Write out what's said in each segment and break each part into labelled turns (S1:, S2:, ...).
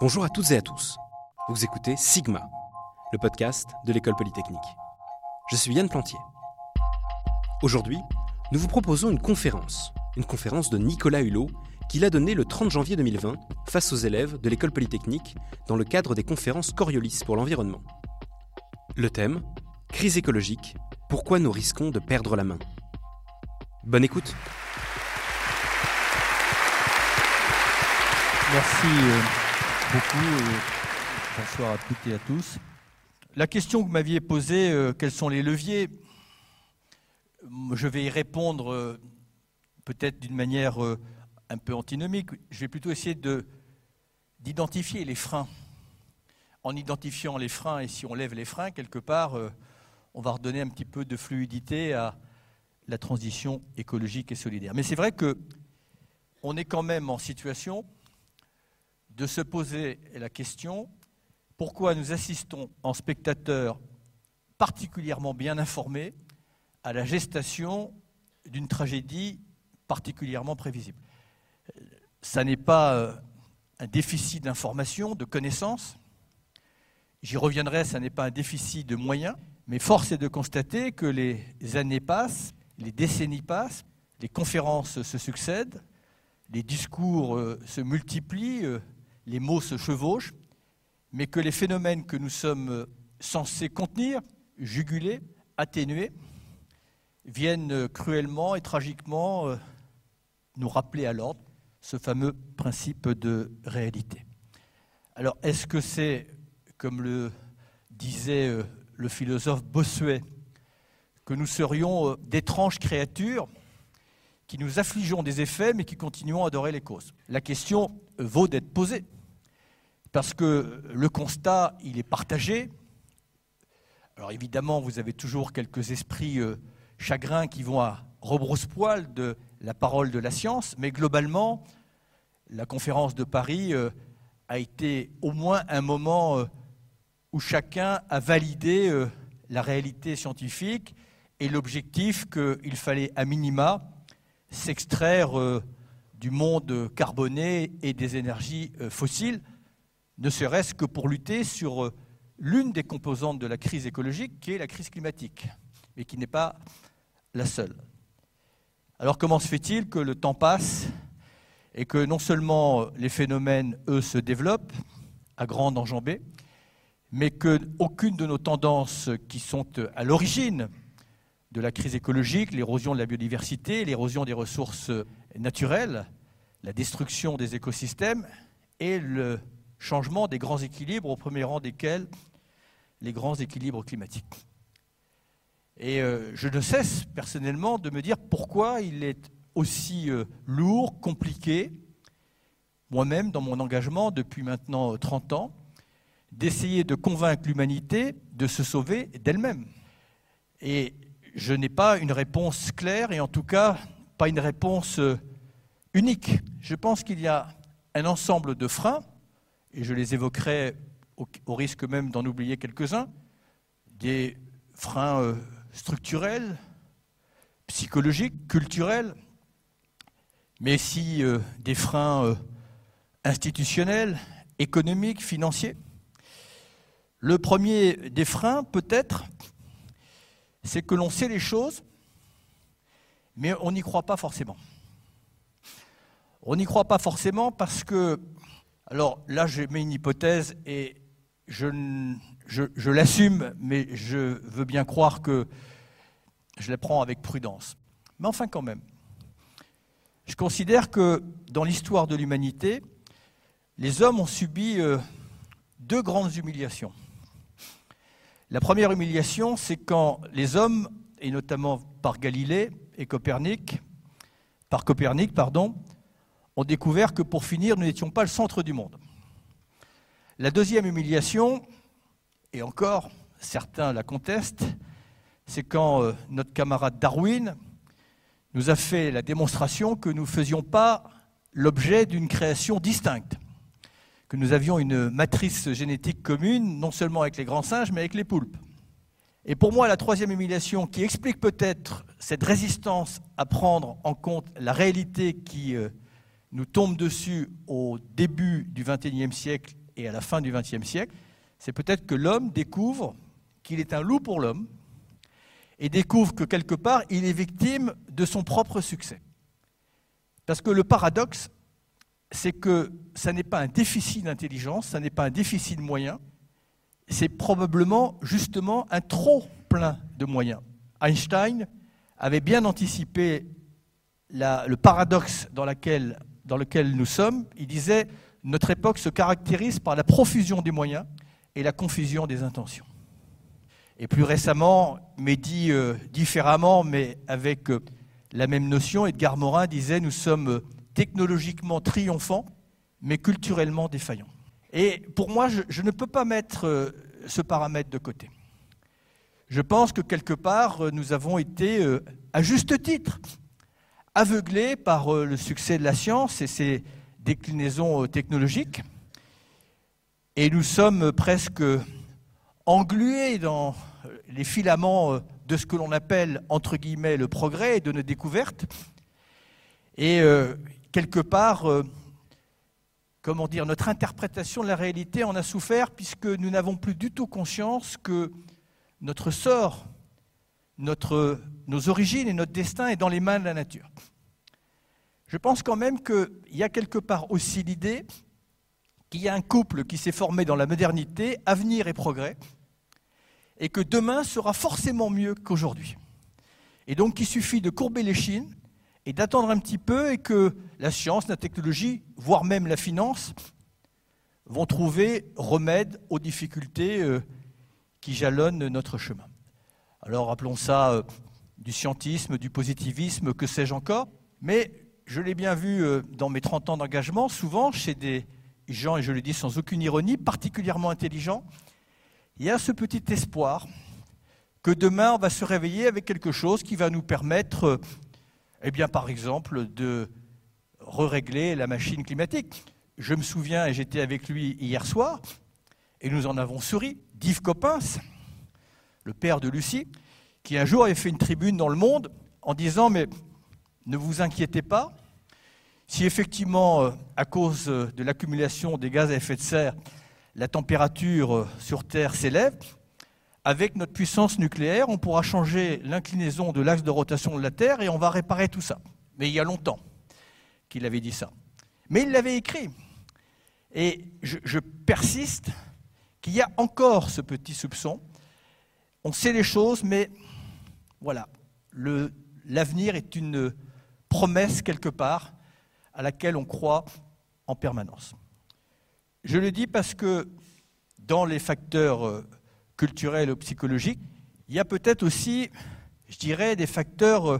S1: Bonjour à toutes et à tous. Vous écoutez Sigma, le podcast de l'école polytechnique. Je suis Yann Plantier. Aujourd'hui, nous vous proposons une conférence, une conférence de Nicolas Hulot qu'il a donnée le 30 janvier 2020 face aux élèves de l'école polytechnique dans le cadre des conférences Coriolis pour l'environnement. Le thème Crise écologique, pourquoi nous risquons de perdre la main Bonne écoute
S2: Merci euh, beaucoup. euh, Bonsoir à toutes et à tous. La question que vous m'aviez posée, euh, quels sont les leviers Je vais y répondre euh, peut-être d'une manière un peu antinomique. Je vais plutôt essayer de- d'identifier les freins. En identifiant les freins, et si on lève les freins, quelque part, on va redonner un petit peu de fluidité à la transition écologique et solidaire. Mais c'est vrai que on est quand même en situation de se poser la question pourquoi nous assistons en spectateurs particulièrement bien informés à la gestation d'une tragédie particulièrement prévisible? Ça n'est pas euh, un déficit d'information, de connaissances. J'y reviendrai, ça n'est pas un déficit de moyens, mais force est de constater que les années passent, les décennies passent, les conférences se succèdent, les discours euh, se multiplient, euh, les mots se chevauchent, mais que les phénomènes que nous sommes censés contenir, juguler, atténuer, viennent cruellement et tragiquement euh, nous rappeler à l'ordre ce fameux principe de réalité. Alors, est-ce que c'est, comme le disait euh, le philosophe Bossuet, que nous serions euh, d'étranges créatures qui nous affligeons des effets, mais qui continuons à adorer les causes? La question vaut d'être posée, parce que le constat, il est partagé. Alors évidemment, vous avez toujours quelques esprits euh, chagrins qui vont à rebrousse-poil de la parole de la science, mais globalement, la conférence de Paris euh, a été au moins un moment euh, où chacun a validé la réalité scientifique et l'objectif qu'il fallait à minima s'extraire du monde carboné et des énergies fossiles, ne serait-ce que pour lutter sur euh, l'une des composantes de la crise écologique, qui est la crise climatique, mais qui n'est pas la seule. Alors comment se fait-il que le temps passe et que non seulement euh, les phénomènes, eux, se développent à grande enjambée, mais qu'aucune de nos tendances qui sont euh, à l'origine de la crise écologique, l'érosion de la biodiversité, l'érosion des ressources naturelles, la destruction des écosystèmes et le changement des grands équilibres, au premier rang desquels les grands équilibres climatiques. Et euh, je ne cesse personnellement de me dire pourquoi il est aussi euh, lourd, compliqué, moi-même dans mon engagement depuis maintenant euh, 30 ans, d'essayer de convaincre l'humanité de se sauver d'elle-même. Et je n'ai pas une réponse claire et en tout cas pas une réponse euh, unique. Je pense qu'il y a un ensemble de freins, et je les évoquerai au, risque même d'en oublier quelques-uns, des freins euh, structurels, psychologiques, culturels, mais aussi euh, des freins euh, institutionnels, économiques, financiers. Le premier des freins, peut-être, c'est que l'on sait les choses, mais on n'y croit pas forcément. On n'y croit pas forcément parce que, alors là, je mets une hypothèse et je, l'assume, mais je veux bien croire que je la prends avec prudence. Mais enfin, quand même, je considère que dans l'histoire de l'humanité, les hommes ont subi euh, deux grandes humiliations. La première humiliation, c'est quand les hommes, et notamment par Galilée et Copernic, par Copernic, pardon, ont découvert que pour finir, nous n'étions pas le centre du monde. La deuxième humiliation, et encore, certains la contestent, c'est quand euh, notre camarade Darwin nous a fait la démonstration que nous ne faisions pas l'objet d'une création distincte, que nous avions une matrice génétique commune, non seulement avec les grands singes, mais avec les poulpes. Et pour moi, la troisième humiliation qui explique peut-être cette résistance à prendre en compte la réalité qui euh, nous tombe dessus au début du XXIe siècle et à la fin du XXe siècle, c'est peut-être que l'homme découvre qu'il est un loup pour l'homme et découvre que quelque part, il est victime de son propre succès. Parce que le paradoxe, c'est que ça n'est pas un déficit d'intelligence, ça n'est pas un déficit de moyens, c'est probablement justement un trop plein de moyens. Einstein avait bien anticipé le paradoxe dans, dans lequel nous sommes. Il disait Notre époque se caractérise par la profusion des moyens et la confusion des intentions. Et plus récemment, mais dit euh, différemment, mais avec euh, la même notion, Edgar Morin disait Nous sommes euh, technologiquement triomphants, mais culturellement défaillants. Et pour moi, je, ne peux pas mettre ce paramètre de côté. Je pense que quelque part, nous avons été, à juste titre, aveuglés par le succès de la science et ses déclinaisons technologiques. Et nous sommes presque englués dans les filaments euh, de ce que l'on appelle, entre guillemets, le progrès et de nos découvertes. Et euh, quelque part, euh, comment dire, notre interprétation de la réalité en a souffert puisque nous n'avons plus du tout conscience que notre sort, notre, nos origines et notre destin est dans les mains de la nature. Je pense quand même qu'il y a quelque part aussi l'idée qu'il y a un couple qui s'est formé dans la modernité, avenir et progrès, et que demain sera forcément mieux qu'aujourd'hui. Et donc il suffit de courber les chines et d'attendre un petit peu et que la science, la technologie, voire même la finance, vont trouver remède aux difficultés euh, qui jalonnent notre chemin. Alors appelons ça euh, du scientisme, du positivisme, que sais-je encore, mais je l'ai bien vu euh, dans mes 30 ans d'engagement, souvent chez des gens, et je le dis sans aucune ironie, particulièrement intelligents, il y a ce petit espoir que demain on va se réveiller avec quelque chose qui va nous permettre, eh bien, par exemple, de régler la machine climatique. Je me souviens, et j'étais avec lui hier soir, et nous en avons souri, d'Yves Coppens, le père de Lucie, qui un jour avait fait une tribune dans le monde en disant Mais ne vous inquiétez pas, si effectivement, à cause de l'accumulation des gaz à effet de serre, la température euh, sur Terre s'élève, avec notre puissance nucléaire, on pourra changer l'inclinaison de l'axe de rotation de la Terre et on va réparer tout ça. Mais il y a longtemps qu'il avait dit ça. Mais il l'avait écrit. Et je, persiste qu'il y a encore ce petit soupçon. On sait les choses, mais voilà, l'avenir est une promesse quelque part à laquelle on croit en permanence. Je le dis parce que dans les facteurs euh, culturels ou psychologiques, il y a peut-être aussi, je dirais, des facteurs euh,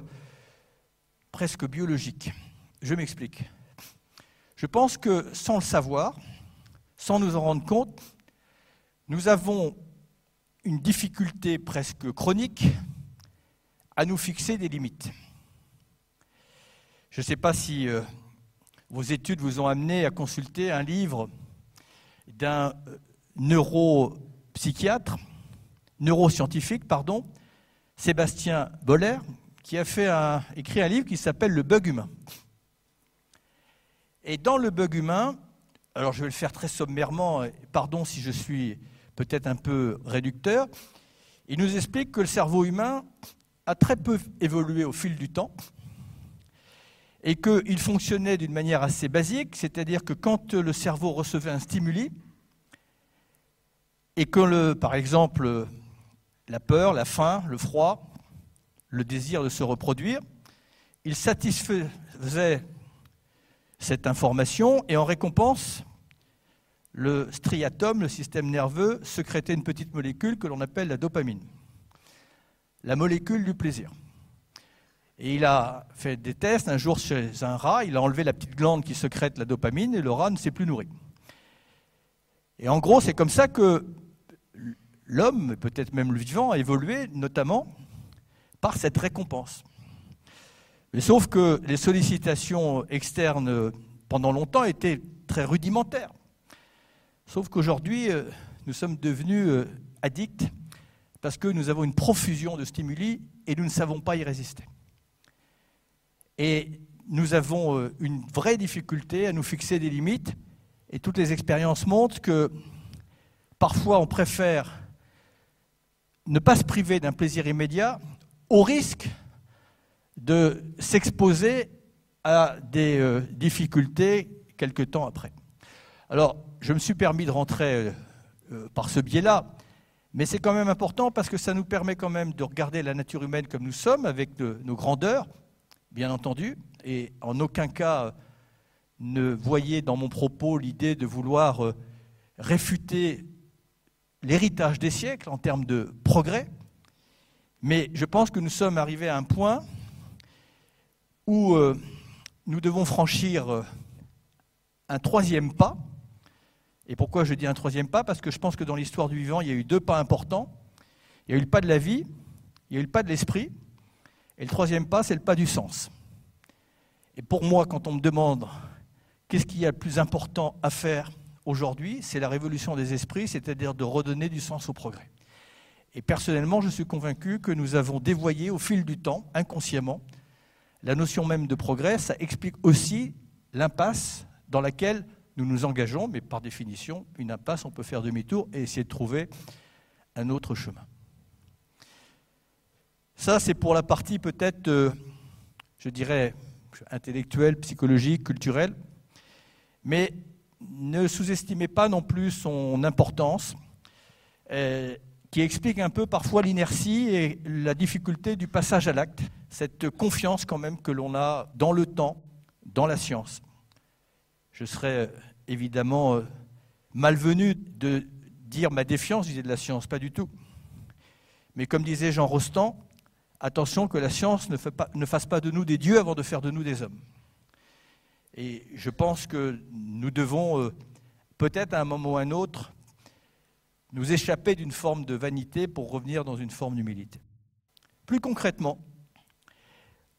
S2: presque biologiques. Je m'explique. Je pense que sans le savoir, sans nous en rendre compte, nous avons une difficulté presque chronique à nous fixer des limites. Je ne sais pas si euh, vos études vous ont amené à consulter un livre d'un euh, neuropsychiatre, neuroscientifique, pardon, Sébastien Boller, qui a écrit un livre qui s'appelle Le bug humain. Et dans le bug humain, alors je vais le faire très sommairement, pardon si je suis peut-être un peu réducteur, il nous explique que le cerveau humain a très peu évolué au fil du temps et qu'il fonctionnait d'une manière assez basique, c'est-à-dire que quand le cerveau recevait un stimuli, et que, par exemple, la peur, la faim, le froid, le désir de se reproduire, il satisfaisait cette information et en récompense, le striatum, le système nerveux, sécrétait une petite molécule que l'on appelle la dopamine, la molécule du plaisir. Et il a fait des tests un jour chez un rat, il a enlevé la petite glande qui sécrète la dopamine et le rat ne s'est plus nourri. Et en gros, c'est comme ça que l'homme, peut-être même le vivant, a évolué notamment par cette récompense. Mais sauf que les sollicitations externes pendant longtemps étaient très rudimentaires. Sauf qu'aujourd'hui, euh, nous sommes devenus euh, addicts parce que nous avons une profusion de stimuli et nous ne savons pas y résister. Et nous avons euh, une vraie difficulté à nous fixer des limites Et toutes les expériences montrent que parfois on préfère ne pas se priver d'un plaisir immédiat au risque de s'exposer à des difficultés quelque temps après. Alors, je me suis permis de rentrer euh, euh, par ce biais-là, mais c'est quand même important parce que ça nous permet quand même de regarder la nature humaine comme nous sommes, avec nos grandeurs, bien entendu, et en aucun cas ne voyez dans mon propos l'idée de vouloir réfuter l'héritage des siècles en termes de progrès, mais je pense que nous sommes arrivés à un point où euh, nous devons franchir euh, un troisième pas. Et pourquoi je dis un troisième pas? Parce que je pense que dans l'histoire du vivant, il y a eu deux pas importants. Il y a eu le pas de la vie, il y a eu le pas de l'esprit, et le troisième pas, c'est le pas du sens. Et pour moi, quand on me demande qu'est-ce qu'il y a de plus important à faire aujourd'hui, c'est la révolution des esprits, c'est-à-dire de redonner du sens au progrès. Et personnellement, je suis convaincu que nous avons dévoyé au fil du temps, inconsciemment, la notion même de progrès. Ça explique aussi l'impasse dans laquelle nous nous engageons, mais par définition, une impasse, on peut faire demi-tour et essayer de trouver un autre chemin. Ça, c'est pour la partie peut-être, euh, je dirais, intellectuelle, psychologique, culturelle. Mais ne sous-estimez pas non plus son importance, euh, qui explique un peu parfois l'inertie et la difficulté du passage à l'acte, cette confiance quand même que l'on a dans le temps, dans la science. Je serais euh, évidemment euh, malvenu de dire ma défiance vis-à-vis de la science, pas du tout. Mais comme disait Jean Rostand, attention que la science ne, fasse pas de nous des dieux avant de faire de nous des hommes. Et je pense que nous devons euh, peut-être à un moment ou à un autre nous échapper d'une forme de vanité pour revenir dans une forme d'humilité. Plus concrètement,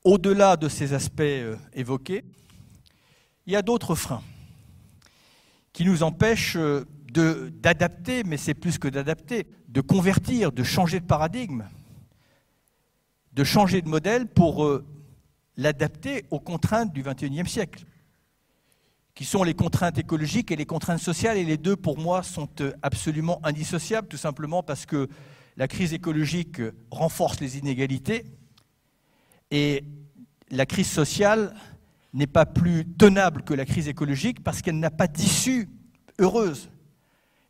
S2: au-delà de ces aspects évoqués, il y a d'autres freins qui nous empêchent euh, d'adapter, mais c'est plus que d'adapter, de convertir, de changer de paradigme, de changer de modèle pour l'adapter aux contraintes du XXIe siècle qui sont les contraintes écologiques et les contraintes sociales. Et les deux, pour moi, sont euh, absolument indissociables, tout simplement parce que la crise écologique renforce les inégalités et la crise sociale n'est pas plus tenable que la crise écologique parce qu'elle n'a pas d'issue heureuse.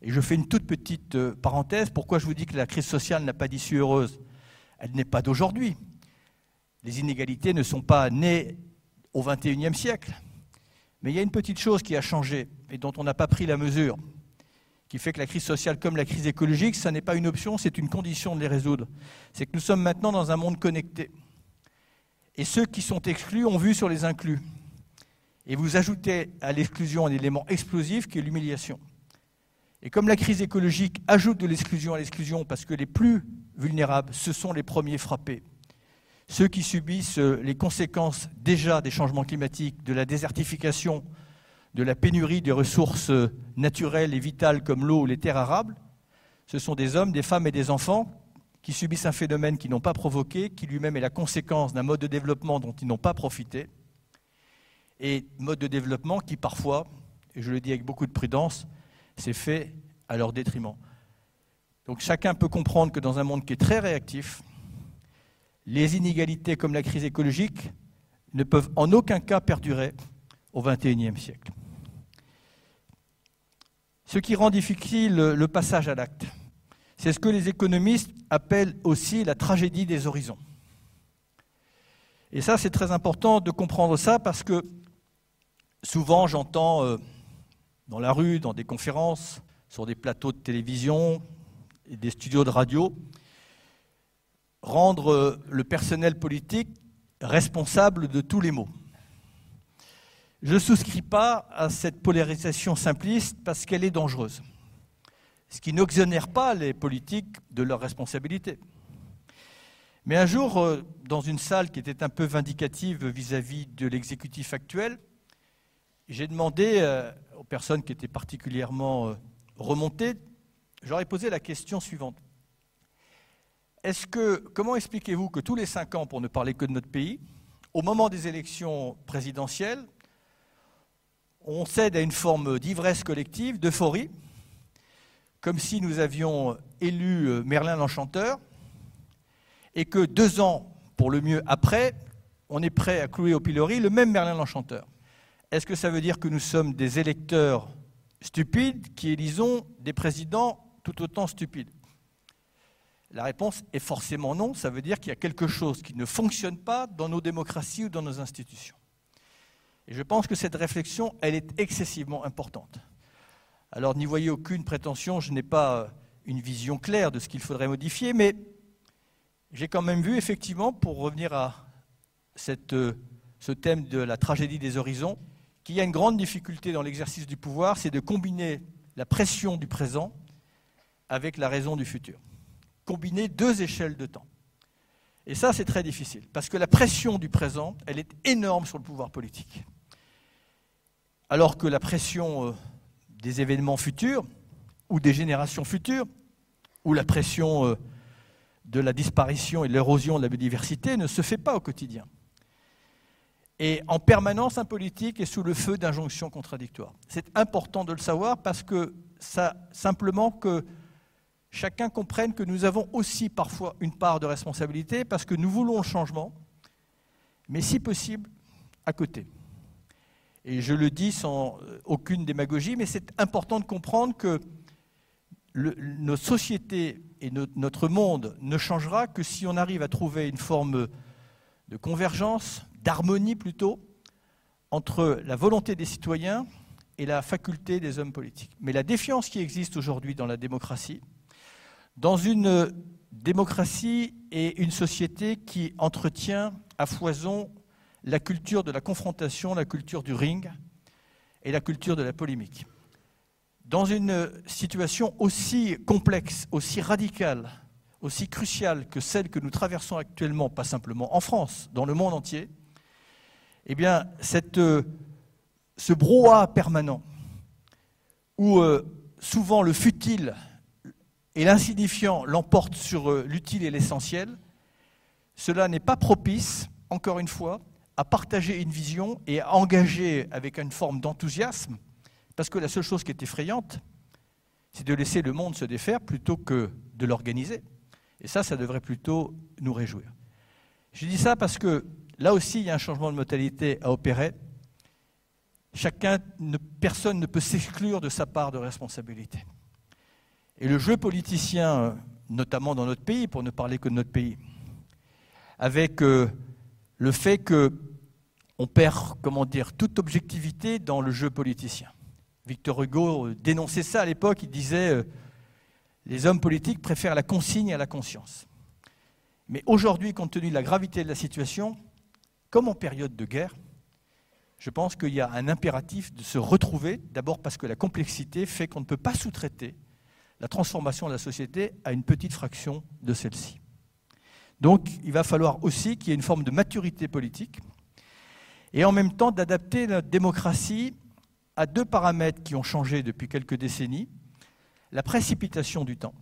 S2: Et je fais une toute petite euh, parenthèse. Pourquoi je vous dis que la crise sociale n'a pas d'issue heureuse? Elle n'est pas d'aujourd'hui. Les inégalités ne sont pas nées au XXIe siècle. Mais il y a une petite chose qui a changé et dont on n'a pas pris la mesure, qui fait que la crise sociale comme la crise écologique, ça n'est pas une option, c'est une condition de les résoudre. C'est que nous sommes maintenant dans un monde connecté. Et ceux qui sont exclus ont vu sur les inclus. Et vous ajoutez à l'exclusion un élément explosif qui est l'humiliation. Et comme la crise écologique ajoute de l'exclusion à l'exclusion, parce que les plus vulnérables, ce sont les premiers frappés, ceux qui subissent euh, les conséquences déjà des changements climatiques, de la désertification, de la pénurie des ressources euh, naturelles et vitales comme l'eau ou les terres arables, ce sont des hommes, des femmes et des enfants qui subissent un phénomène qu'ils n'ont pas provoqué, qui lui-même est la conséquence d'un mode de développement dont ils n'ont pas profité, et mode de développement qui parfois, et je le dis avec beaucoup de prudence, s'est fait à leur détriment. Donc chacun peut comprendre que dans un monde qui est très réactif, les inégalités comme la crise écologique ne peuvent en aucun cas perdurer au XXIe siècle. Ce qui rend difficile le passage à l'acte, c'est ce que les économistes appellent aussi la tragédie des horizons. Et ça, c'est très important de comprendre ça parce que souvent j'entends euh, dans la rue, dans des conférences, sur des plateaux de télévision et des studios de radio, rendre euh, le personnel politique responsable de tous les maux. Je ne souscris pas à cette polarisation simpliste parce qu'elle est dangereuse, ce qui n'exonère pas les politiques de leurs responsabilités. Mais un jour, euh, dans une salle qui était un peu vindicative vis-à-vis de l'exécutif actuel, j'ai demandé euh, aux personnes qui étaient particulièrement remontées, j'aurais posé la question suivante est-ce que, comment expliquez-vous que tous les cinq ans, pour ne parler que de notre pays, au moment des élections présidentielles, on cède à une forme d'ivresse collective, d'euphorie, comme si nous avions élu euh, Merlin l'Enchanteur, et que deux ans, pour le mieux après, on est prêt à clouer au pilori le même Merlin l'Enchanteur. Est-ce que ça veut dire que nous sommes des électeurs stupides qui élisons des présidents tout autant stupides? La réponse est forcément non. Ça veut dire qu'il y a quelque chose qui ne fonctionne pas dans nos démocraties ou dans nos institutions. Et je pense que cette réflexion, elle est excessivement importante. Alors n'y voyez aucune prétention, je n'ai pas une vision claire de ce qu'il faudrait modifier, mais j'ai quand même vu effectivement, pour revenir à ce thème de la tragédie des horizons, qu'il y a une grande difficulté dans l'exercice du pouvoir, c'est de combiner la pression du présent avec la raison du futur. Combiner deux échelles de temps. Et ça, c'est très difficile, parce que la pression du présent, elle est énorme sur le pouvoir politique. Alors que la pression euh, des événements futurs, ou des générations futures, ou la pression euh, de la disparition et de l'érosion de la biodiversité ne se fait pas au quotidien. Et en permanence, un politique est sous le feu d'injonctions contradictoires. C'est important de le savoir parce que ça, simplement que chacun comprenne que nous avons aussi parfois une part de responsabilité parce que nous voulons le changement, mais si possible, à côté. Et je le dis sans euh, aucune démagogie, mais c'est important de comprendre que nos sociétés et notre monde ne changera que si on arrive à trouver une forme de convergence, d'harmonie plutôt, entre la volonté des citoyens et la faculté des hommes politiques. Mais la défiance qui existe aujourd'hui dans la démocratie, dans une démocratie et une société qui entretient à foison la culture de la confrontation, la culture du ring et la culture de la polémique. Dans une situation aussi complexe, aussi radicale, aussi cruciale que celle que nous traversons actuellement, pas simplement en France, dans le monde entier, eh bien, euh, ce brouhaha permanent, où euh, souvent le futile et l'insignifiant l'emportent sur euh, l'utile et l'essentiel, cela n'est pas propice, encore une fois, à partager une vision et à engager avec une forme d'enthousiasme, parce que la seule chose qui est effrayante, c'est de laisser le monde se défaire plutôt que de l'organiser. Et ça, ça devrait plutôt nous réjouir. Je dis ça parce que Là aussi, il y a un changement de modalité à opérer. Chacun, personne ne peut s'exclure de sa part de responsabilité. Et le jeu politicien, notamment dans notre pays, pour ne parler que de notre pays, avec euh, le fait qu'on perd, comment dire, toute objectivité dans le jeu politicien. Victor Hugo euh, dénonçait ça à l'époque, il disait euh, les hommes politiques préfèrent la consigne à la conscience. Mais aujourd'hui, compte tenu de la gravité de la situation, comme en période de guerre, je pense qu'il y a un impératif de se retrouver, d'abord parce que la complexité fait qu'on ne peut pas sous-traiter la transformation de la société à une petite fraction de celle-ci. Donc il va falloir aussi qu'il y ait une forme de maturité politique et en même temps d'adapter la démocratie à deux paramètres qui ont changé depuis quelques décennies. La précipitation du temps.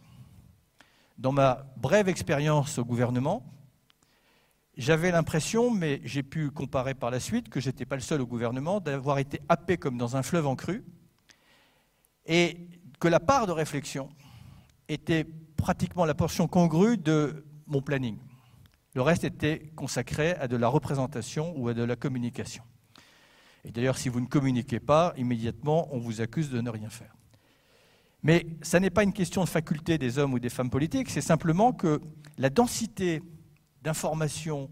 S2: Dans ma brève expérience au gouvernement, j'avais l'impression, mais j'ai pu comparer par la suite, que je n'étais pas le seul au gouvernement, d'avoir été happé comme dans un fleuve en crue, et que la part de réflexion était pratiquement la portion congrue de mon planning. Le reste était consacré à de la représentation ou à de la communication. Et d'ailleurs, si vous ne communiquez pas, immédiatement, on vous accuse de ne rien faire. Mais ça n'est pas une question de faculté des hommes ou des femmes politiques, c'est simplement que la densité d'informations,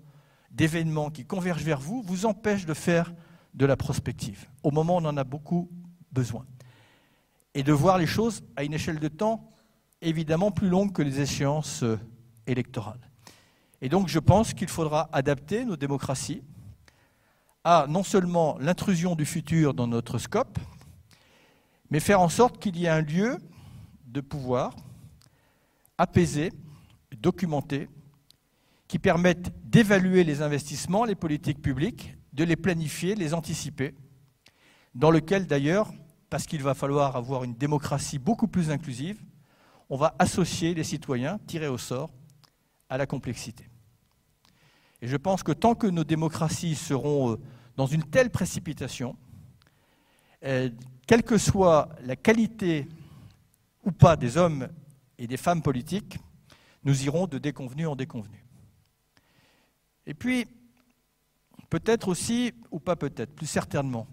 S2: d'événements qui convergent vers vous, vous empêche de faire de la prospective, au moment où on en a beaucoup besoin. Et de voir les choses à une échelle de temps évidemment plus longue que les échéances euh, électorales. Et donc je pense qu'il faudra adapter nos démocraties à non seulement l'intrusion du futur dans notre scope, mais faire en sorte qu'il y ait un lieu de pouvoir apaisé, documenté, qui permettent d'évaluer les investissements, les politiques publiques, de les planifier, les anticiper, dans lequel d'ailleurs, parce qu'il va falloir avoir une démocratie beaucoup plus inclusive, on va associer les citoyens tirés au sort à la complexité. Et je pense que tant que nos démocraties seront euh, dans une telle précipitation, euh, quelle que soit la qualité ou pas des hommes et des femmes politiques, nous irons de déconvenu en déconvenu. Et puis, peut-être aussi, ou pas peut-être, plus certainement,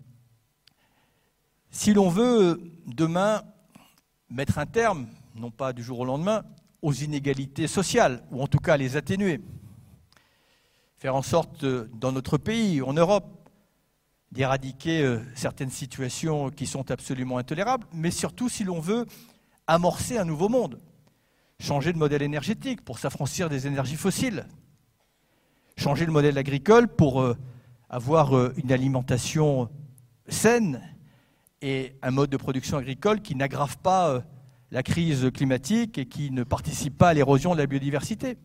S2: si l'on veut demain mettre un terme, non pas du jour au lendemain, aux inégalités sociales, ou en tout cas les atténuer, faire en sorte, dans notre pays, en Europe, d'éradiquer euh, certaines situations qui sont absolument intolérables, mais surtout si l'on veut amorcer un nouveau monde, changer de modèle énergétique pour s'affranchir des énergies fossiles, changer le modèle agricole pour euh, avoir euh, une alimentation saine et un mode de production agricole qui n'aggrave pas la crise climatique et qui ne participe pas à l'érosion de la biodiversité.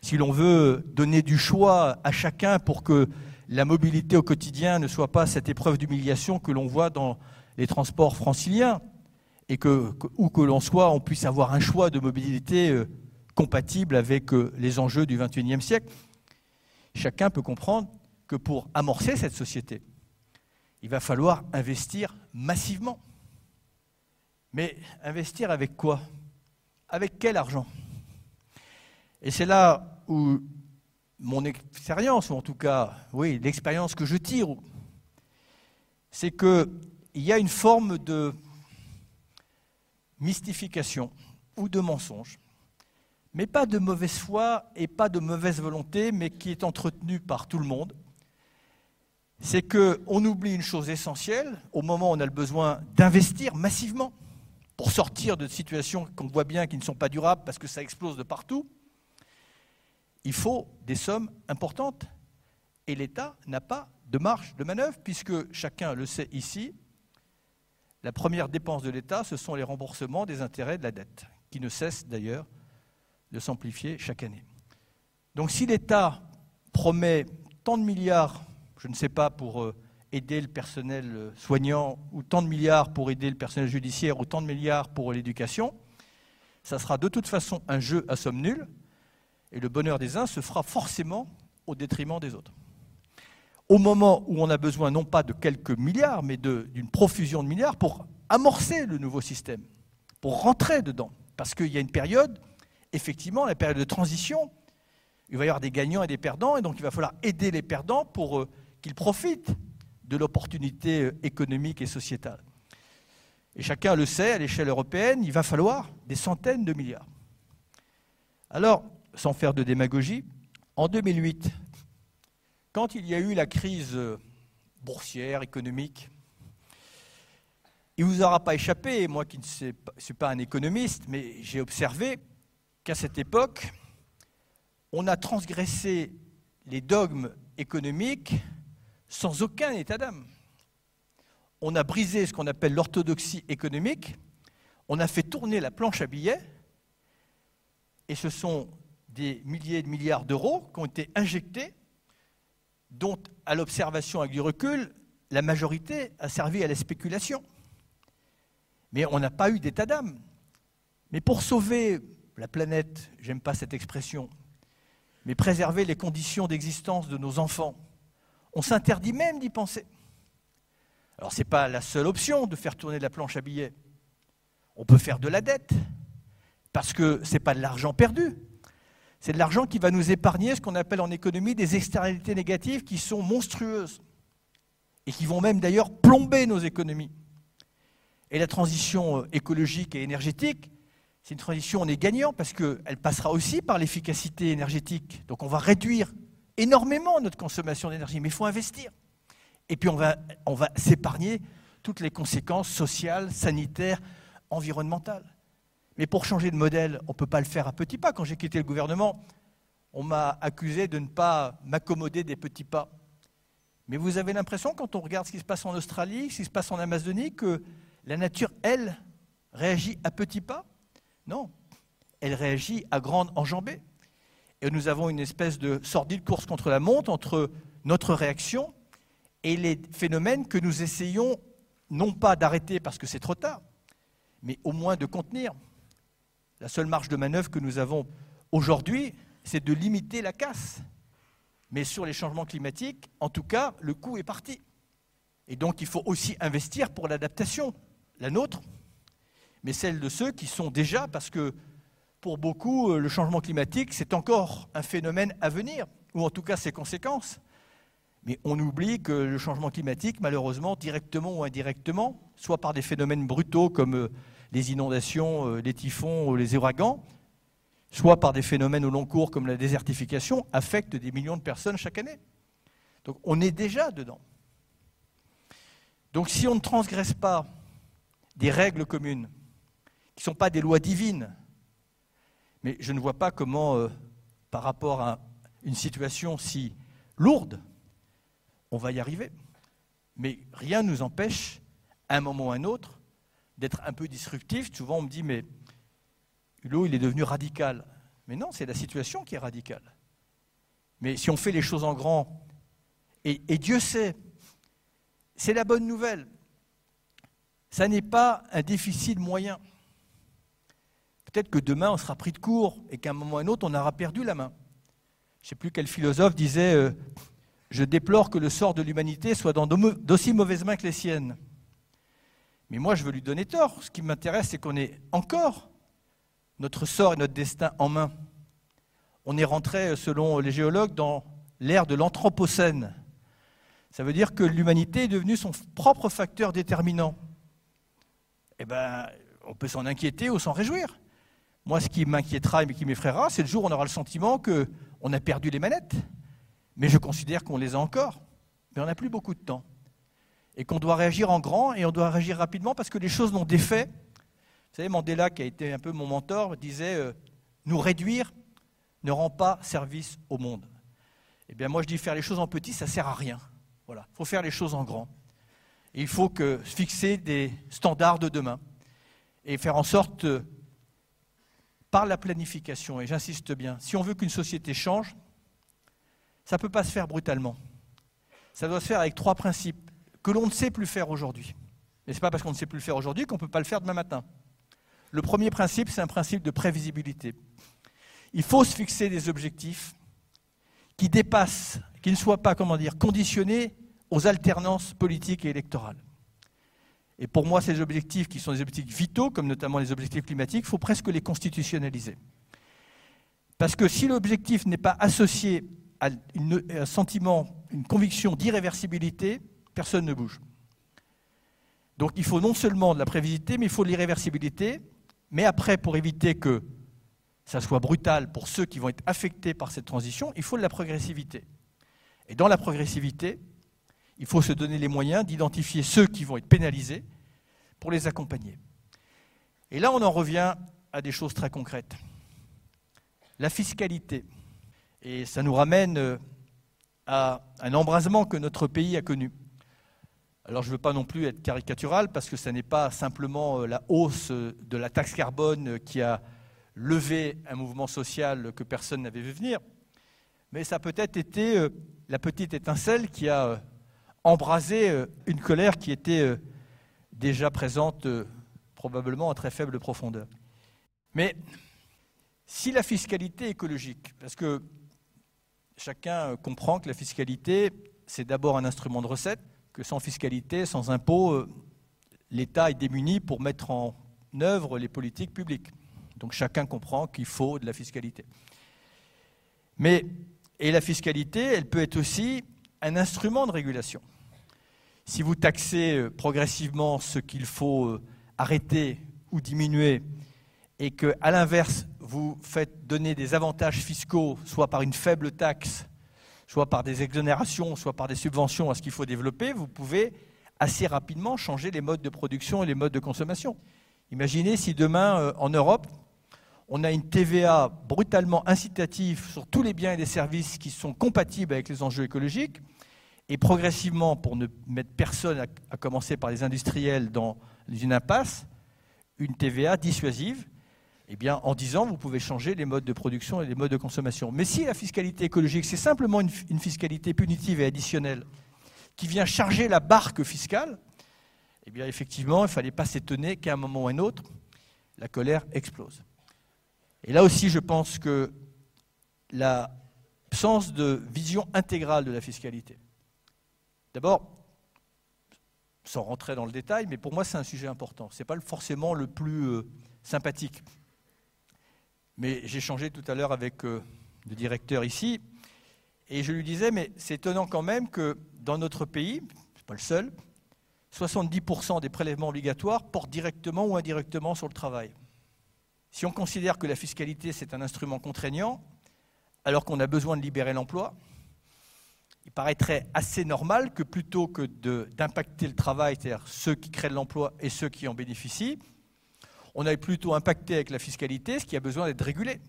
S2: Si l'on veut donner du choix à chacun pour que la mobilité au quotidien ne soit pas cette épreuve d'humiliation que l'on voit dans les transports franciliens, et que, où que l'on soit, on puisse avoir un choix de mobilité euh, compatible avec euh, les enjeux du XXIe siècle. Chacun peut comprendre que pour amorcer cette société, il va falloir investir massivement. Mais investir avec quoi? Avec quel argent? Et c'est là où mon expérience, ou en tout cas, oui, l'expérience que je tire, c'est qu'il y a une forme de mystification ou de mensonge, mais pas de mauvaise foi et pas de mauvaise volonté, mais qui est entretenue par tout le monde. C'est qu'on oublie une chose essentielle au moment où on a le besoin d'investir massivement pour sortir de situations qu'on voit bien qui ne sont pas durables parce que ça explose de partout il faut des sommes importantes. Et l'État n'a pas de marge de manœuvre, puisque chacun le sait ici, la première dépense de l'État, ce sont les remboursements des intérêts de la dette, qui ne cessent d'ailleurs de s'amplifier chaque année. Donc si l'État promet tant de milliards, je ne sais pas, pour euh, aider le personnel euh, soignant, ou tant de milliards pour aider le personnel judiciaire, ou tant de milliards pour l'éducation, ça sera de toute façon un jeu à somme nulle, et le bonheur des uns se fera forcément au détriment des autres. Au moment où on a besoin non pas de quelques milliards, mais d'une profusion de milliards pour amorcer le nouveau système, pour rentrer dedans. Parce qu'il y a une période, effectivement, la période de transition, il va y avoir des gagnants et des perdants, et donc il va falloir aider les perdants pour euh, qu'ils profitent de l'opportunité euh, économique et sociétale. Et chacun le sait, à l'échelle européenne, il va falloir des centaines de milliards. Alors, sans faire de démagogie, en 2008, quand il y a eu la crise boursière, économique, il ne vous aura pas échappé, moi qui ne suis pas un économiste, mais j'ai observé qu'à cette époque, on a transgressé les dogmes économiques sans aucun état d'âme. On a brisé ce qu'on appelle l'orthodoxie économique, on a fait tourner la planche à billets, et ce sont des milliers de milliards d'euros qui ont été injectés, dont, à l'observation avec du recul, la majorité a servi à la spéculation. Mais on n'a pas eu d'état d'âme. Mais pour sauver la planète, j'aime pas cette expression, mais préserver les conditions d'existence de nos enfants, on s'interdit même d'y penser. Alors ce n'est pas la seule option de faire tourner la planche à billets. On peut faire de la dette, parce que ce n'est pas de l'argent perdu, c'est de l'argent qui va nous épargner ce qu'on appelle en économie des externalités négatives qui sont monstrueuses et qui vont même d'ailleurs plomber nos économies. Et la transition euh, écologique et énergétique, c'est une transition, on est gagnant parce qu'elle passera aussi par l'efficacité énergétique. Donc on va réduire énormément notre consommation d'énergie, mais il faut investir. Et puis on va, on va s'épargner toutes les conséquences sociales, sanitaires, environnementales. Mais pour changer de modèle, on ne peut pas le faire à petits pas. Quand j'ai quitté le gouvernement, on m'a accusé de ne pas m'accommoder des petits pas. Mais vous avez l'impression, quand on regarde ce qui se passe en Australie, ce qui se passe en Amazonie, que la nature, elle, réagit à petits pas? Non, elle réagit à grande enjambée. Nous avons une espèce de sordide course contre la montre entre notre réaction et les phénomènes que nous essayons non pas d'arrêter parce que c'est trop tard, mais au moins de contenir. La seule marge de manœuvre que nous avons aujourd'hui, c'est de limiter la casse. Mais sur les changements climatiques, en tout cas, le coup est parti. Et donc il faut aussi investir pour l'adaptation, la nôtre, mais celle de ceux qui sont déjà, parce que pour beaucoup, le changement climatique, c'est encore un phénomène à venir, ou en tout cas ses conséquences. Mais on oublie que le changement climatique, malheureusement, directement ou indirectement, soit par des phénomènes brutaux comme euh, les inondations, euh, les typhons ou les ouragans, soit par des phénomènes au long cours comme la désertification, affectent des millions de personnes chaque année. Donc on est déjà dedans. Donc si on ne transgresse pas des règles communes, qui ne sont pas des lois divines, mais je ne vois pas comment, euh, par rapport à une situation si lourde, on va y arriver. Mais rien ne nous empêche, à un moment ou à un autre, d'être un peu disruptif. Souvent, on me dit, mais Hulot, il est devenu radical. Mais non, c'est la situation qui est radicale. Mais si on fait les choses en grand, et, et Dieu sait, c'est la bonne nouvelle, ça n'est pas un déficit moyen. Peut-être que demain, on sera pris de court et qu'à un moment ou à un autre, on aura perdu la main. Je ne sais plus quel philosophe disait euh, Je déplore que le sort de l'humanité soit dans d'aussi mauvaises mains que les siennes. Mais moi, je veux lui donner tort. Ce qui m'intéresse, c'est qu'on ait encore notre sort et notre destin en main. On est rentré, selon les géologues, dans l'ère de l'Anthropocène. Ça veut dire que l'humanité est devenue son propre facteur déterminant. Eh bien, on peut s'en inquiéter ou s'en réjouir. Moi, ce qui m'inquiétera et qui m'effraiera, c'est le jour où on aura le sentiment qu'on a perdu les manettes. Mais je considère qu'on les a encore. Mais on n'a plus beaucoup de temps. Et qu'on doit réagir en grand et on doit réagir rapidement parce que les choses n'ont d'effet. Vous savez, Mandela, qui a été un peu mon mentor, disait euh, Nous réduire ne rend pas service au monde. Eh bien, moi, je dis faire les choses en petit, ça ne sert à rien. Voilà. Il faut faire les choses en grand. Et il faut que, fixer des standards de demain et faire en sorte par la planification, et j'insiste bien, si on veut qu'une société change, ça ne peut pas se faire brutalement. Ça doit se faire avec trois principes que l'on ne sait plus faire aujourd'hui. Mais ce n'est pas parce qu'on ne sait plus le faire aujourd'hui qu'on ne peut pas le faire demain matin. Le premier principe, c'est un principe de prévisibilité. Il faut se fixer des objectifs qui dépassent, qui ne soient pas, comment dire, conditionnés aux alternances politiques et électorales. Et pour moi, ces objectifs, qui sont des objectifs vitaux, comme notamment les objectifs climatiques, il faut presque les constitutionnaliser. Parce que si l'objectif n'est pas associé à un sentiment, une conviction d'irréversibilité, personne ne bouge. Donc il faut non seulement de la prévisibilité, mais il faut de l'irréversibilité. Mais après, pour éviter que ça soit brutal pour ceux qui vont être affectés par cette transition, il faut de la progressivité. Et dans la progressivité, il faut se donner les moyens d'identifier ceux qui vont être pénalisés pour les accompagner. Et là, on en revient à des choses très concrètes. La fiscalité. Et ça nous ramène euh, à un embrasement que notre pays a connu. Alors je ne veux pas non plus être caricatural parce que ce n'est pas simplement euh, la hausse euh, de la taxe carbone qui a levé un mouvement social que personne n'avait vu venir, mais ça a peut-être été la petite étincelle qui a embraser euh, une colère qui était euh, déjà présente euh, probablement à très faible profondeur. Mais si la fiscalité écologique, parce que chacun comprend que la fiscalité, c'est d'abord un instrument de recette, que sans fiscalité, sans impôt, l'État est démuni pour mettre en œuvre les politiques publiques. Donc chacun comprend qu'il faut de la fiscalité. Mais, et la fiscalité, elle peut être aussi un instrument de régulation. Si vous taxez euh, progressivement ce qu'il faut euh, arrêter ou diminuer, et que, à l'inverse, vous faites donner des avantages fiscaux, soit par une faible taxe, soit par des exonérations, soit par des subventions à ce qu'il faut développer, vous pouvez assez rapidement changer les modes de production et les modes de consommation. Imaginez si demain, euh, en Europe, on a une TVA brutalement incitative sur tous les biens et les services qui sont compatibles avec les enjeux écologiques, et progressivement, pour ne mettre personne, à, commencer par les industriels, dans une impasse, une TVA dissuasive, eh bien, en 10 ans, vous pouvez changer les modes de production et les modes de consommation. Mais si la fiscalité écologique, c'est simplement une, fiscalité punitive et additionnelle qui vient charger la barque fiscale, eh bien, effectivement, il ne fallait pas s'étonner qu'à un moment ou à un autre, la colère explose. Et là aussi, je pense que l'absence de vision intégrale de la fiscalité, D'abord, sans rentrer dans le détail, mais pour moi c'est un sujet important. Ce n'est pas forcément le plus euh, sympathique. Mais j'ai changé tout à l'heure avec euh, le directeur ici, et je lui disais, mais c'est étonnant quand même que dans notre pays, ce n'est pas le seul, 70% des prélèvements obligatoires portent directement ou indirectement sur le travail. Si on considère que la fiscalité c'est un instrument contraignant, alors qu'on a besoin de libérer l'emploi, il paraîtrait assez normal que plutôt que d'impacter le travail, c'est-à-dire ceux qui créent l'emploi et ceux qui en bénéficient, on aille plutôt impacter avec la fiscalité ce qui a besoin d'être régulé.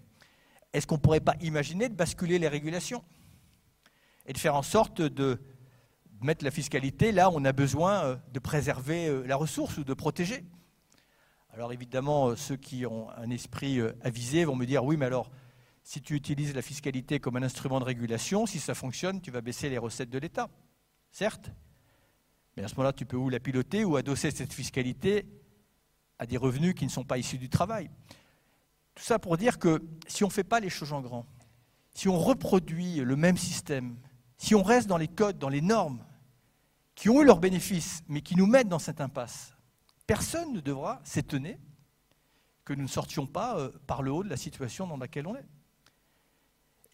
S2: Est-ce qu'on ne pourrait pas imaginer de basculer les régulations et de faire en sorte de mettre la fiscalité là où on a besoin euh, de préserver euh, la ressource ou de protéger? Alors évidemment, euh, ceux qui ont un esprit avisé vont me dire oui, mais alors si tu utilises la fiscalité comme un instrument de régulation, si ça fonctionne, tu vas baisser les recettes de l'État. Certes, mais à ce moment-là, tu peux ou la piloter ou adosser cette fiscalité à des revenus qui ne sont pas issus du travail. Tout ça pour dire que si on ne fait pas les choses en grand, si on reproduit le même système, si on reste dans les codes, dans les normes, qui ont eu leurs bénéfices, mais qui nous mettent dans cette impasse, personne ne devra s'étonner que nous ne sortions pas euh, par le haut de la situation dans laquelle on est.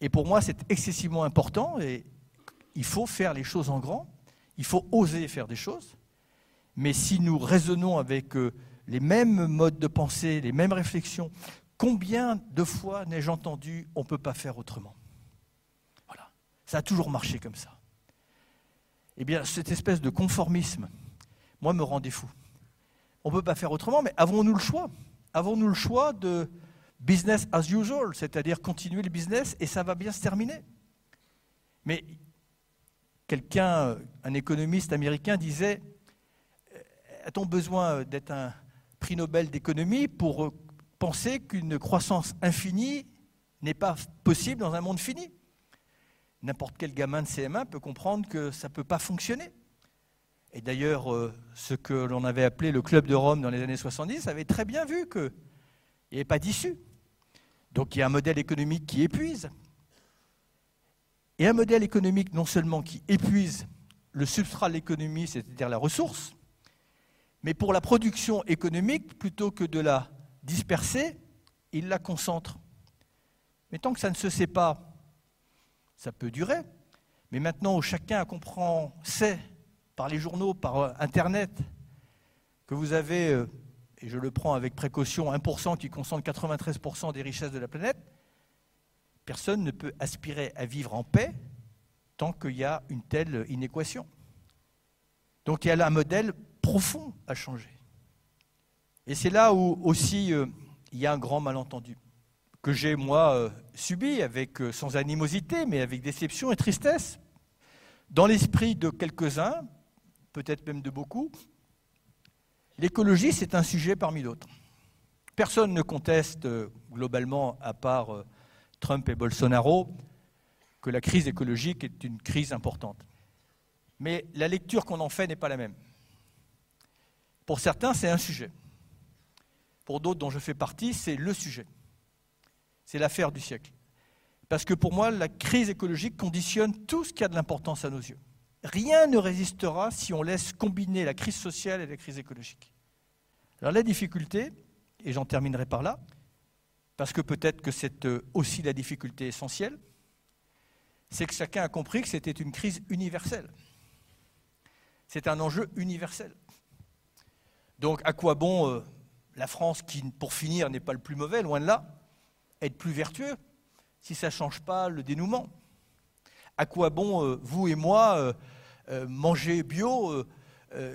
S2: Et pour moi, c'est excessivement important et il faut faire les choses en grand, il faut oser faire des choses. Mais si nous raisonnons avec euh, les mêmes modes de pensée, les mêmes réflexions, combien de fois n'ai-je entendu on ne peut pas faire autrement? Voilà. Ça a toujours marché comme ça. Eh bien, cette espèce de conformisme, moi, me rend fou. On ne peut pas faire autrement, mais avons-nous le choix? Avons-nous le choix de business as usual, c'est-à-dire continuer le business et ça va bien se terminer. Mais quelqu'un, un économiste américain disait, a-t-on besoin d'être un prix Nobel d'économie pour penser qu'une croissance infinie n'est pas possible dans un monde fini? N'importe quel gamin de CM1 peut comprendre que ça ne peut pas fonctionner. Et d'ailleurs, euh, ce que l'on avait appelé le Club de Rome dans les années 70 avait très bien vu qu'il n'y avait pas d'issue. Donc il y a un modèle économique qui épuise. Et un modèle économique non seulement qui épuise le substrat de l'économie, c'est-à-dire la ressource, mais pour la production économique, plutôt que de la disperser, il la concentre. Mais tant que ça ne se sait pas, ça peut durer. Mais maintenant où chacun comprend, sait, par les journaux, par Internet, que vous avez euh, et je le prends avec précaution, 1% qui concentre 93% des richesses de la planète, personne ne peut aspirer à vivre en paix tant qu'il y a une telle inéquation. Donc il y a là un modèle profond à changer. Et c'est là où aussi euh, il y a un grand malentendu que j'ai moi euh, subi avec euh, sans animosité mais avec déception et tristesse dans l'esprit de quelques-uns, peut-être même de beaucoup, L'écologie, c'est un sujet parmi d'autres. Personne ne conteste euh, globalement, à part euh, Trump et Bolsonaro, que la crise écologique est une crise importante. Mais la lecture qu'on en fait n'est pas la même. Pour certains, c'est un sujet. Pour d'autres dont je fais partie, c'est le sujet. C'est l'affaire du siècle. Parce que pour moi, la crise écologique conditionne tout ce qui a de l'importance à nos yeux. Rien ne résistera si on laisse combiner la crise sociale et la crise écologique. Alors la difficulté, et j'en terminerai par là, parce que peut-être que c'est euh, aussi la difficulté essentielle, c'est que chacun a compris que c'était une crise universelle. C'est un enjeu universel. Donc à quoi bon euh, la France, qui pour finir n'est pas le plus mauvais, loin de là, être plus vertueux si ça ne change pas le dénouement? À quoi bon euh, vous et moi manger bio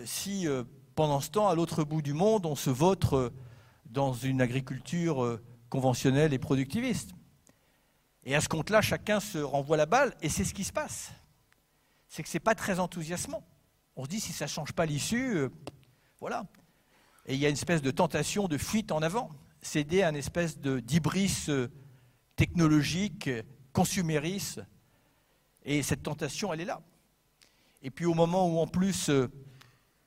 S2: si pendant ce temps, à l'autre bout du monde, on se vautre dans une agriculture euh, conventionnelle et productiviste? Et à ce compte-là, chacun se renvoie la balle, et c'est ce qui se passe. C'est que ce n'est pas très enthousiasmant. On se dit, si ça ne change pas l'issue, euh, voilà. Et il y a une espèce de tentation de fuite en avant, céder à une espèce d'hybris euh, technologique, consumériste. Et cette tentation, elle est là. Et puis au moment où en plus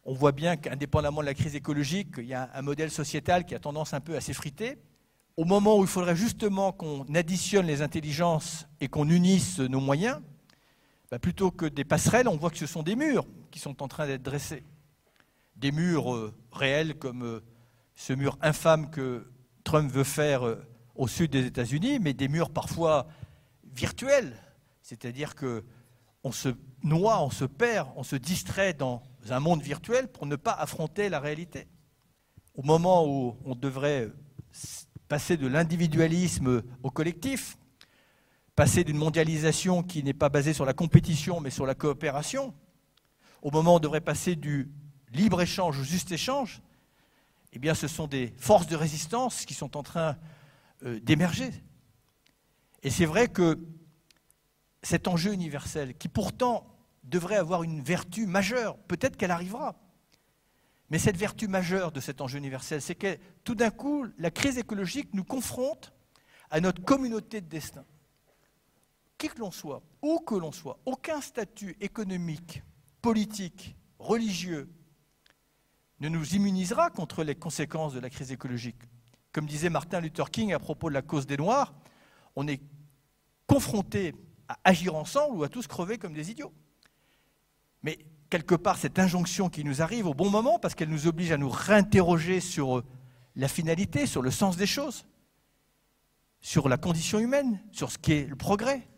S2: on voit bien qu'indépendamment de la crise écologique, il y a un modèle sociétal qui a tendance un peu à s'effriter. Au moment où il faudrait justement qu'on additionne les intelligences et qu'on unisse nos moyens, bah, plutôt que des passerelles, on voit que ce sont des murs qui sont en train d'être dressés. des murs euh, réels comme euh, ce mur infâme que Trump veut faire euh, au sud des États-Unis, mais des murs parfois virtuels, c'est-à-dire que on se noie, on se perd, on se distrait dans un monde virtuel pour ne pas affronter la réalité. Au moment où on devrait passer de l'individualisme au collectif, passer d'une mondialisation qui n'est pas basée sur la compétition mais sur la coopération, au moment où on devrait passer du libre-échange au juste échange, eh bien ce sont des forces de résistance qui sont en train euh, d'émerger. Et c'est vrai que cet enjeu universel, qui pourtant devrait avoir une vertu majeure, peut-être qu'elle arrivera, mais cette vertu majeure de cet enjeu universel, c'est que tout d'un coup, la crise écologique nous confronte à notre communauté de destin. Qui que l'on soit, où que l'on soit, aucun statut économique, politique, religieux ne nous immunisera contre les conséquences de la crise écologique. Comme disait Martin Luther King à propos de la cause des Noirs, on est confronté à agir ensemble ou à tous crever comme des idiots. Mais quelque part, cette injonction qui nous arrive au bon moment, parce qu'elle nous oblige à nous réinterroger sur la finalité, sur le sens des choses, sur la condition humaine, sur ce qu'est le progrès,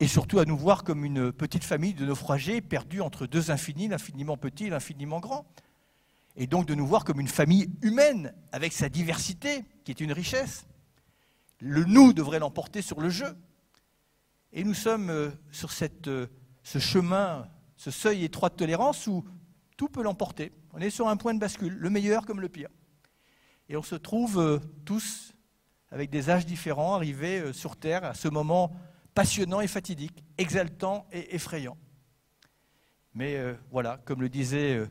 S2: et surtout à nous voir comme une petite famille de naufragés perdus entre deux infinis, l'infiniment petit et l'infiniment grand. Et donc de nous voir comme une famille humaine, avec sa diversité, qui est une richesse. Le nous devrait l'emporter sur le jeu. Et nous sommes euh, sur cette, euh, ce chemin, ce seuil étroit de tolérance où tout peut l'emporter. On est sur un point de bascule, le meilleur comme le pire. Et on se trouve euh, tous, avec des âges différents, arrivés sur Terre à ce moment passionnant et fatidique, exaltant et effrayant. Mais voilà, comme le disait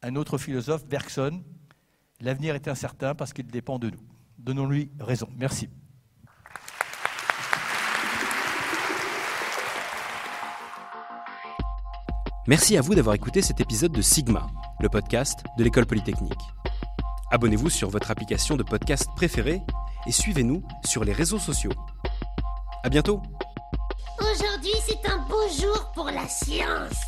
S2: un autre philosophe, Bergson, l'avenir est incertain parce qu'il dépend de nous. Donnons-lui raison. Merci.
S1: Merci à vous d'avoir écouté cet épisode de Sigma, le podcast de l'école polytechnique. Abonnez-vous sur votre application de podcast préférée et suivez-nous sur les réseaux sociaux. À bientôt.
S3: Aujourd'hui, c'est un beau jour pour la science.